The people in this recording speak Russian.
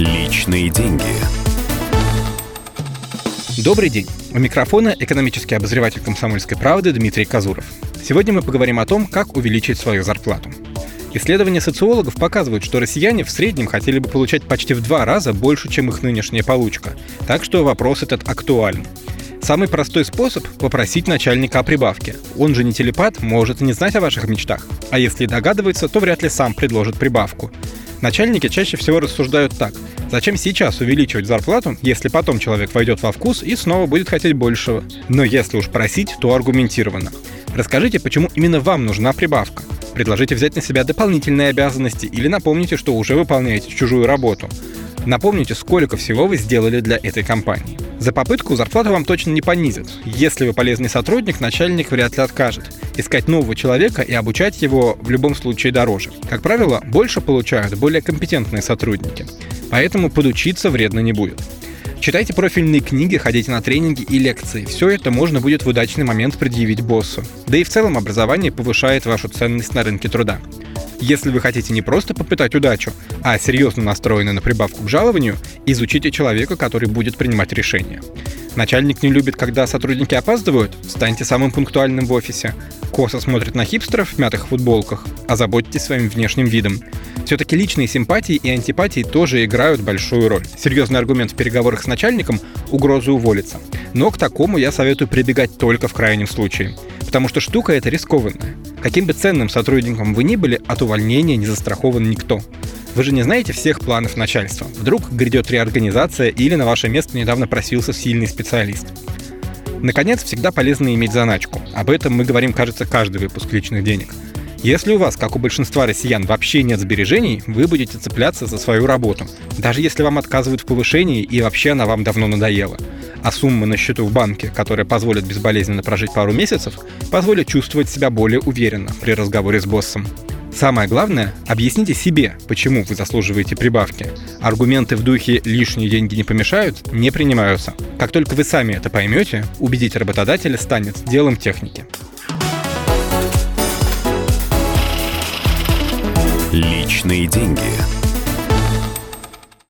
Личные деньги. Добрый день. У микрофона экономический обозреватель комсомольской правды Дмитрий Казуров. Сегодня мы поговорим о том, как увеличить свою зарплату. Исследования социологов показывают, что россияне в среднем хотели бы получать почти в два раза больше, чем их нынешняя получка. Так что вопрос этот актуален. Самый простой способ – попросить начальника о прибавке. Он же не телепат, может и не знать о ваших мечтах. А если догадывается, то вряд ли сам предложит прибавку. Начальники чаще всего рассуждают так. Зачем сейчас увеличивать зарплату, если потом человек войдет во вкус и снова будет хотеть большего? Но если уж просить, то аргументированно. Расскажите, почему именно вам нужна прибавка. Предложите взять на себя дополнительные обязанности или напомните, что уже выполняете чужую работу. Напомните, сколько всего вы сделали для этой компании. За попытку зарплату вам точно не понизят. Если вы полезный сотрудник, начальник вряд ли откажет. Искать нового человека и обучать его в любом случае дороже. Как правило, больше получают более компетентные сотрудники. Поэтому подучиться вредно не будет. Читайте профильные книги, ходите на тренинги и лекции. Все это можно будет в удачный момент предъявить боссу. Да и в целом образование повышает вашу ценность на рынке труда. Если вы хотите не просто попытать удачу, а серьезно настроены на прибавку к жалованию, изучите человека, который будет принимать решения. Начальник не любит, когда сотрудники опаздывают? Станьте самым пунктуальным в офисе. Косо смотрит на хипстеров в мятых футболках. Озаботьтесь своим внешним видом. Все-таки личные симпатии и антипатии тоже играют большую роль. Серьезный аргумент в переговорах с начальником – угроза уволиться. Но к такому я советую прибегать только в крайнем случае. Потому что штука эта рискованная. Каким бы ценным сотрудником вы ни были, от увольнения не застрахован никто. Вы же не знаете всех планов начальства. Вдруг грядет реорганизация или на ваше место недавно просился сильный специалист. Наконец, всегда полезно иметь заначку. Об этом мы говорим, кажется, каждый выпуск личных денег. Если у вас, как у большинства россиян, вообще нет сбережений, вы будете цепляться за свою работу, даже если вам отказывают в повышении и вообще она вам давно надоела. А сумма на счету в банке, которая позволит безболезненно прожить пару месяцев, позволит чувствовать себя более уверенно при разговоре с боссом. Самое главное, объясните себе, почему вы заслуживаете прибавки. Аргументы в духе «лишние деньги не помешают» не принимаются. Как только вы сами это поймете, убедить работодателя станет делом техники. Личные деньги.